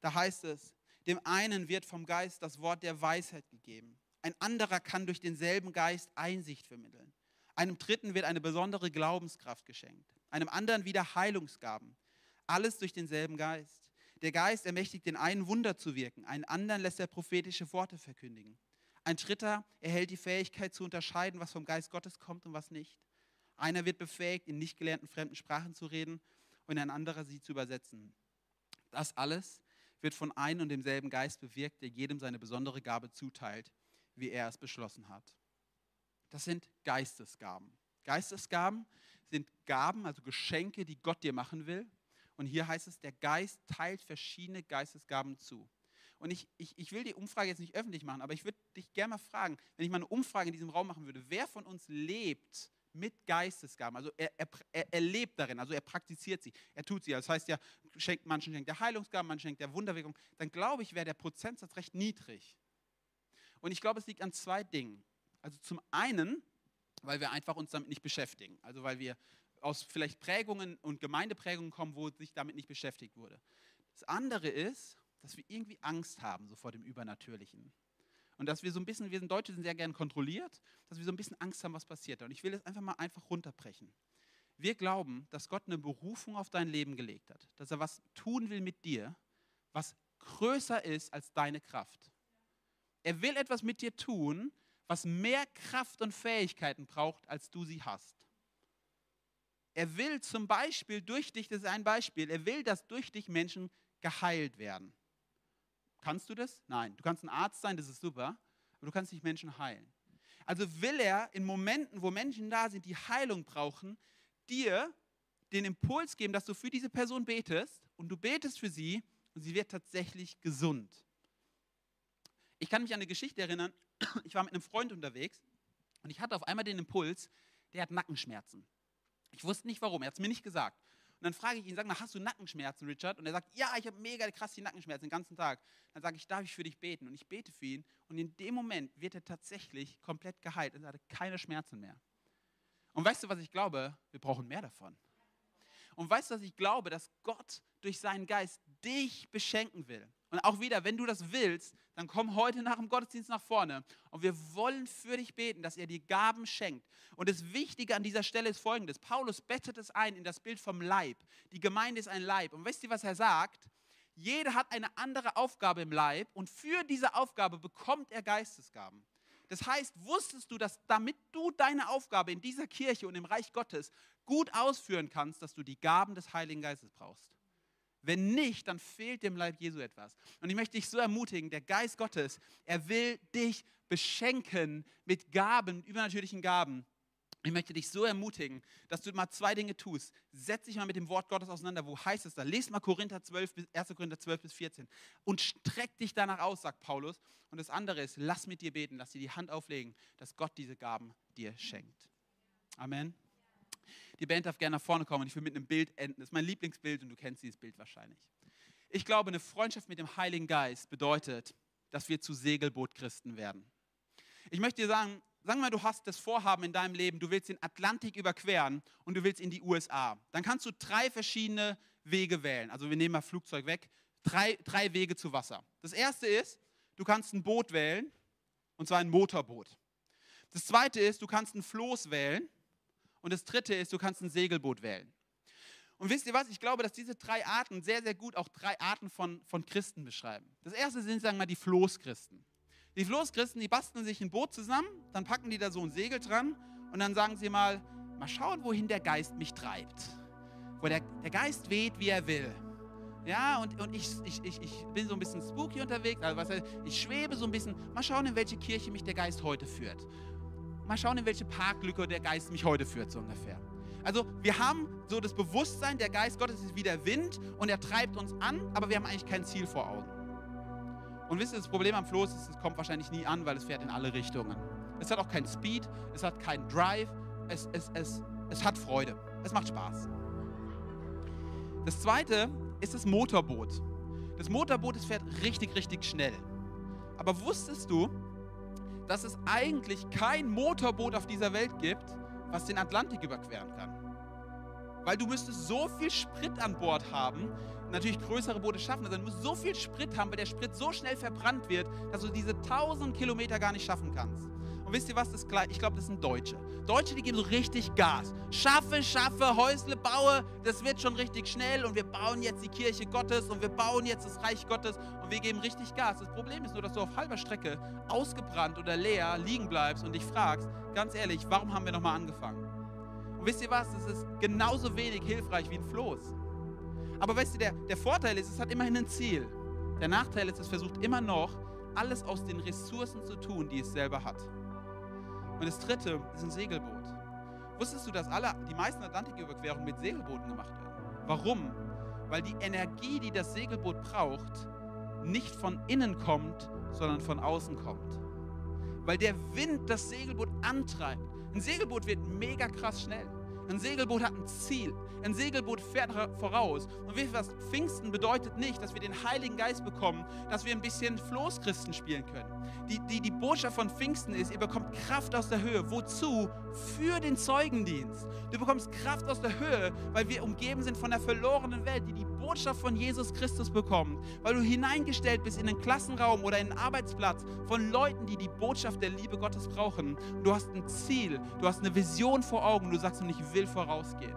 Da heißt es, dem einen wird vom Geist das Wort der Weisheit gegeben. Ein anderer kann durch denselben Geist Einsicht vermitteln. Einem dritten wird eine besondere Glaubenskraft geschenkt. Einem anderen wieder Heilungsgaben. Alles durch denselben Geist. Der Geist ermächtigt den einen Wunder zu wirken, einen anderen lässt er prophetische Worte verkündigen. Ein dritter erhält die Fähigkeit zu unterscheiden, was vom Geist Gottes kommt und was nicht. Einer wird befähigt, in nicht gelernten fremden Sprachen zu reden und ein anderer sie zu übersetzen. Das alles wird von einem und demselben Geist bewirkt, der jedem seine besondere Gabe zuteilt, wie er es beschlossen hat. Das sind Geistesgaben. Geistesgaben sind Gaben, also Geschenke, die Gott dir machen will. Und hier heißt es, der Geist teilt verschiedene Geistesgaben zu. Und ich, ich, ich will die Umfrage jetzt nicht öffentlich machen, aber ich würde dich gerne mal fragen, wenn ich mal eine Umfrage in diesem Raum machen würde, wer von uns lebt mit Geistesgaben? Also er, er, er lebt darin, also er praktiziert sie, er tut sie. Das heißt ja, schenkt, manchen schenkt der Heilungsgaben, manchen schenkt der Wunderwirkung. Dann glaube ich, wäre der Prozentsatz recht niedrig. Und ich glaube, es liegt an zwei Dingen. Also zum einen, weil wir einfach uns damit nicht beschäftigen. Also weil wir aus vielleicht Prägungen und Gemeindeprägungen kommen, wo sich damit nicht beschäftigt wurde. Das andere ist, dass wir irgendwie Angst haben, so vor dem Übernatürlichen. Und dass wir so ein bisschen, wir sind Deutsche, sind sehr gern kontrolliert, dass wir so ein bisschen Angst haben, was passiert. Und ich will das einfach mal einfach runterbrechen. Wir glauben, dass Gott eine Berufung auf dein Leben gelegt hat, dass er was tun will mit dir, was größer ist als deine Kraft. Er will etwas mit dir tun, was mehr Kraft und Fähigkeiten braucht, als du sie hast. Er will zum Beispiel durch dich, das ist ein Beispiel, er will, dass durch dich Menschen geheilt werden. Kannst du das? Nein. Du kannst ein Arzt sein, das ist super, aber du kannst nicht Menschen heilen. Also will er in Momenten, wo Menschen da sind, die Heilung brauchen, dir den Impuls geben, dass du für diese Person betest und du betest für sie und sie wird tatsächlich gesund. Ich kann mich an eine Geschichte erinnern, ich war mit einem Freund unterwegs und ich hatte auf einmal den Impuls, der hat Nackenschmerzen. Ich wusste nicht warum, er hat es mir nicht gesagt. Und dann frage ich ihn, sag mal, hast du Nackenschmerzen, Richard? Und er sagt, ja, ich habe mega krass die Nackenschmerzen den ganzen Tag. Dann sage ich, darf ich für dich beten? Und ich bete für ihn. Und in dem Moment wird er tatsächlich komplett geheilt. Er hatte keine Schmerzen mehr. Und weißt du, was ich glaube? Wir brauchen mehr davon. Und weißt du, was ich glaube? Dass Gott durch seinen Geist dich beschenken will. Und auch wieder, wenn du das willst, dann komm heute nach dem Gottesdienst nach vorne. Und wir wollen für dich beten, dass er dir Gaben schenkt. Und das Wichtige an dieser Stelle ist folgendes. Paulus bettet es ein in das Bild vom Leib. Die Gemeinde ist ein Leib. Und wisst ihr, was er sagt? Jeder hat eine andere Aufgabe im Leib und für diese Aufgabe bekommt er Geistesgaben. Das heißt, wusstest du, dass damit du deine Aufgabe in dieser Kirche und im Reich Gottes gut ausführen kannst, dass du die Gaben des Heiligen Geistes brauchst? Wenn nicht, dann fehlt dem Leib Jesu etwas. Und ich möchte dich so ermutigen, der Geist Gottes, er will dich beschenken mit Gaben, übernatürlichen Gaben. Ich möchte dich so ermutigen, dass du mal zwei Dinge tust. Setz dich mal mit dem Wort Gottes auseinander. Wo heißt es da? Lest mal Korinther 12, 1. Korinther 12 bis 14 und streck dich danach aus, sagt Paulus. Und das andere ist, lass mit dir beten, lass dir die Hand auflegen, dass Gott diese Gaben dir schenkt. Amen. Die Band darf gerne nach vorne kommen und ich will mit einem Bild enden. Das ist mein Lieblingsbild und du kennst dieses Bild wahrscheinlich. Ich glaube, eine Freundschaft mit dem Heiligen Geist bedeutet, dass wir zu Segelbootchristen werden. Ich möchte dir sagen, wir mal, du hast das Vorhaben in deinem Leben, du willst den Atlantik überqueren und du willst in die USA. Dann kannst du drei verschiedene Wege wählen. Also wir nehmen mal Flugzeug weg. Drei, drei Wege zu Wasser. Das erste ist, du kannst ein Boot wählen, und zwar ein Motorboot. Das zweite ist, du kannst ein Floß wählen. Und das dritte ist, du kannst ein Segelboot wählen. Und wisst ihr was? Ich glaube, dass diese drei Arten sehr, sehr gut auch drei Arten von, von Christen beschreiben. Das erste sind, sagen wir mal, die Floßchristen. Die Floßchristen, die basteln sich ein Boot zusammen, dann packen die da so ein Segel dran und dann sagen sie mal, mal schauen, wohin der Geist mich treibt. Wo der, der Geist weht, wie er will. Ja, und, und ich, ich, ich, ich bin so ein bisschen spooky unterwegs, also was heißt, ich schwebe so ein bisschen, mal schauen, in welche Kirche mich der Geist heute führt mal schauen, in welche Parklücke der Geist mich heute führt, so ungefähr. Also wir haben so das Bewusstsein, der Geist Gottes ist wie der Wind und er treibt uns an, aber wir haben eigentlich kein Ziel vor Augen. Und wisst ihr, das Problem am Floß ist, es kommt wahrscheinlich nie an, weil es fährt in alle Richtungen. Es hat auch keinen Speed, es hat keinen Drive, es, es, es, es hat Freude, es macht Spaß. Das zweite ist das Motorboot. Das Motorboot, das fährt richtig, richtig schnell. Aber wusstest du, dass es eigentlich kein Motorboot auf dieser Welt gibt, was den Atlantik überqueren kann. Weil du müsstest so viel Sprit an Bord haben, natürlich größere Boote schaffen das, du musst so viel Sprit haben, weil der Sprit so schnell verbrannt wird, dass du diese 1000 Kilometer gar nicht schaffen kannst. Und wisst ihr was? Das, ich glaube, das sind Deutsche. Deutsche, die geben so richtig Gas. Schaffe, schaffe, Häusle baue, das wird schon richtig schnell und wir bauen jetzt die Kirche Gottes und wir bauen jetzt das Reich Gottes und wir geben richtig Gas. Das Problem ist nur, dass du auf halber Strecke ausgebrannt oder leer liegen bleibst und dich fragst, ganz ehrlich, warum haben wir nochmal angefangen? Und wisst ihr was? Es ist genauso wenig hilfreich wie ein Floß. Aber weißt du, der, der Vorteil ist, es hat immerhin ein Ziel. Der Nachteil ist, es versucht immer noch, alles aus den Ressourcen zu tun, die es selber hat. Und das dritte ist ein Segelboot. Wusstest du, dass alle, die meisten Atlantiküberquerungen mit Segelbooten gemacht werden? Warum? Weil die Energie, die das Segelboot braucht, nicht von innen kommt, sondern von außen kommt. Weil der Wind das Segelboot antreibt. Ein Segelboot wird mega krass schnell. Ein Segelboot hat ein Ziel. Ein Segelboot fährt voraus. Und ihr was? Pfingsten bedeutet nicht, dass wir den Heiligen Geist bekommen, dass wir ein bisschen Floßchristen spielen können. Die, die, die Botschaft von Pfingsten ist, ihr bekommt Kraft aus der Höhe. Wozu? Für den Zeugendienst. Du bekommst Kraft aus der Höhe, weil wir umgeben sind von der verlorenen Welt, die die Botschaft von Jesus Christus bekommt. Weil du hineingestellt bist in einen Klassenraum oder in einen Arbeitsplatz von Leuten, die die Botschaft der Liebe Gottes brauchen. Du hast ein Ziel, du hast eine Vision vor Augen. Du sagst, und ich will vorausgehen.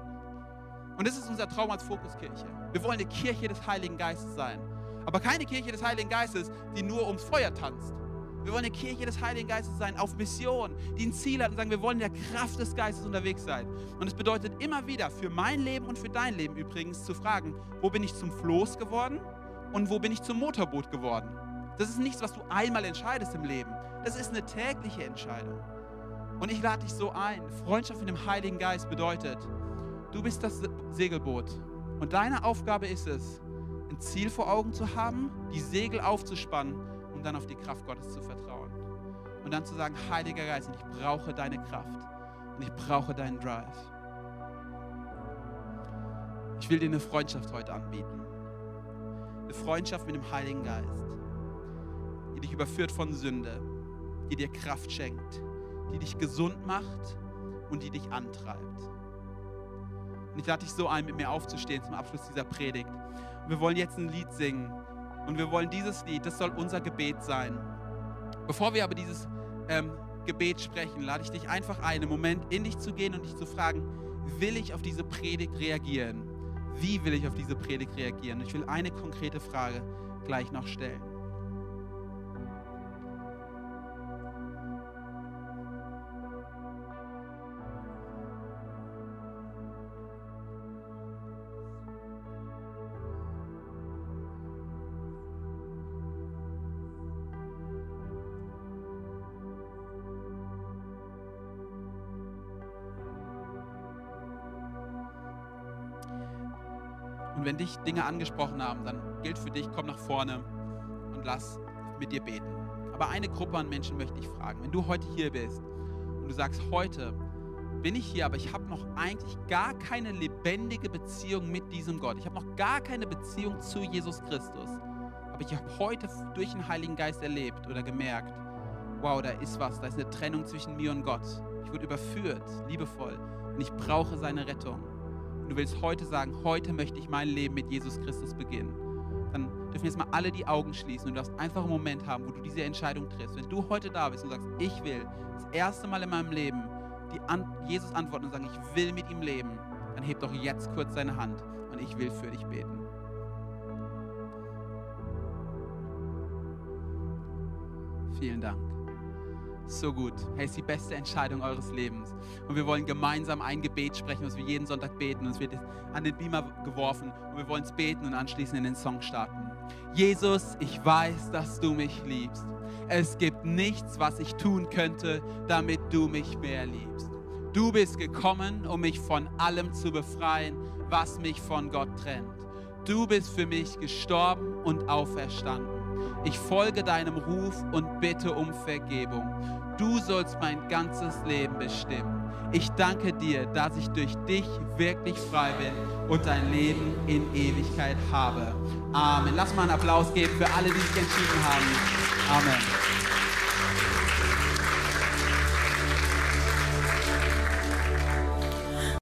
Und das ist unser Traum als Fokuskirche. Wir wollen eine Kirche des Heiligen Geistes sein. Aber keine Kirche des Heiligen Geistes, die nur ums Feuer tanzt. Wir wollen eine Kirche des Heiligen Geistes sein, auf Mission, die ein Ziel hat und sagen, wir wollen in der Kraft des Geistes unterwegs sein. Und es bedeutet immer wieder, für mein Leben und für dein Leben übrigens, zu fragen, wo bin ich zum Floß geworden und wo bin ich zum Motorboot geworden. Das ist nichts, was du einmal entscheidest im Leben. Das ist eine tägliche Entscheidung. Und ich lade dich so ein. Freundschaft mit dem Heiligen Geist bedeutet, du bist das Segelboot. Und deine Aufgabe ist es, ein Ziel vor Augen zu haben, die Segel aufzuspannen und dann auf die Kraft Gottes zu vertrauen. Und dann zu sagen, Heiliger Geist, ich brauche deine Kraft und ich brauche deinen Drive. Ich will dir eine Freundschaft heute anbieten. Eine Freundschaft mit dem Heiligen Geist, die dich überführt von Sünde, die dir Kraft schenkt, die dich gesund macht und die dich antreibt. Und ich lade dich so ein, mit mir aufzustehen zum Abschluss dieser Predigt. Und wir wollen jetzt ein Lied singen. Und wir wollen dieses Lied, das soll unser Gebet sein. Bevor wir aber dieses ähm, Gebet sprechen, lade ich dich einfach ein, im Moment in dich zu gehen und dich zu fragen, will ich auf diese Predigt reagieren? Wie will ich auf diese Predigt reagieren? Ich will eine konkrete Frage gleich noch stellen. Wenn dich Dinge angesprochen haben, dann gilt für dich, komm nach vorne und lass mit dir beten. Aber eine Gruppe an Menschen möchte ich fragen. Wenn du heute hier bist und du sagst, heute bin ich hier, aber ich habe noch eigentlich gar keine lebendige Beziehung mit diesem Gott. Ich habe noch gar keine Beziehung zu Jesus Christus. Aber ich habe heute durch den Heiligen Geist erlebt oder gemerkt, wow, da ist was, da ist eine Trennung zwischen mir und Gott. Ich wurde überführt, liebevoll, und ich brauche seine Rettung und du willst heute sagen, heute möchte ich mein Leben mit Jesus Christus beginnen, dann dürfen jetzt mal alle die Augen schließen und du darfst einfach einen Moment haben, wo du diese Entscheidung triffst. Wenn du heute da bist und sagst, ich will das erste Mal in meinem Leben die An Jesus antworten und sagen, ich will mit ihm leben, dann heb doch jetzt kurz deine Hand und ich will für dich beten. Vielen Dank. So gut. Hey, ist die beste Entscheidung eures Lebens. Und wir wollen gemeinsam ein Gebet sprechen, was wir jeden Sonntag beten. Und es wird an den Beamer geworfen. Und wir wollen es beten und anschließend in den Song starten. Jesus, ich weiß, dass du mich liebst. Es gibt nichts, was ich tun könnte, damit du mich mehr liebst. Du bist gekommen, um mich von allem zu befreien, was mich von Gott trennt. Du bist für mich gestorben und auferstanden. Ich folge deinem Ruf und bitte um Vergebung. Du sollst mein ganzes Leben bestimmen. Ich danke dir, dass ich durch dich wirklich frei bin und dein Leben in Ewigkeit habe. Amen. Lass mal einen Applaus geben für alle, die sich entschieden haben. Amen.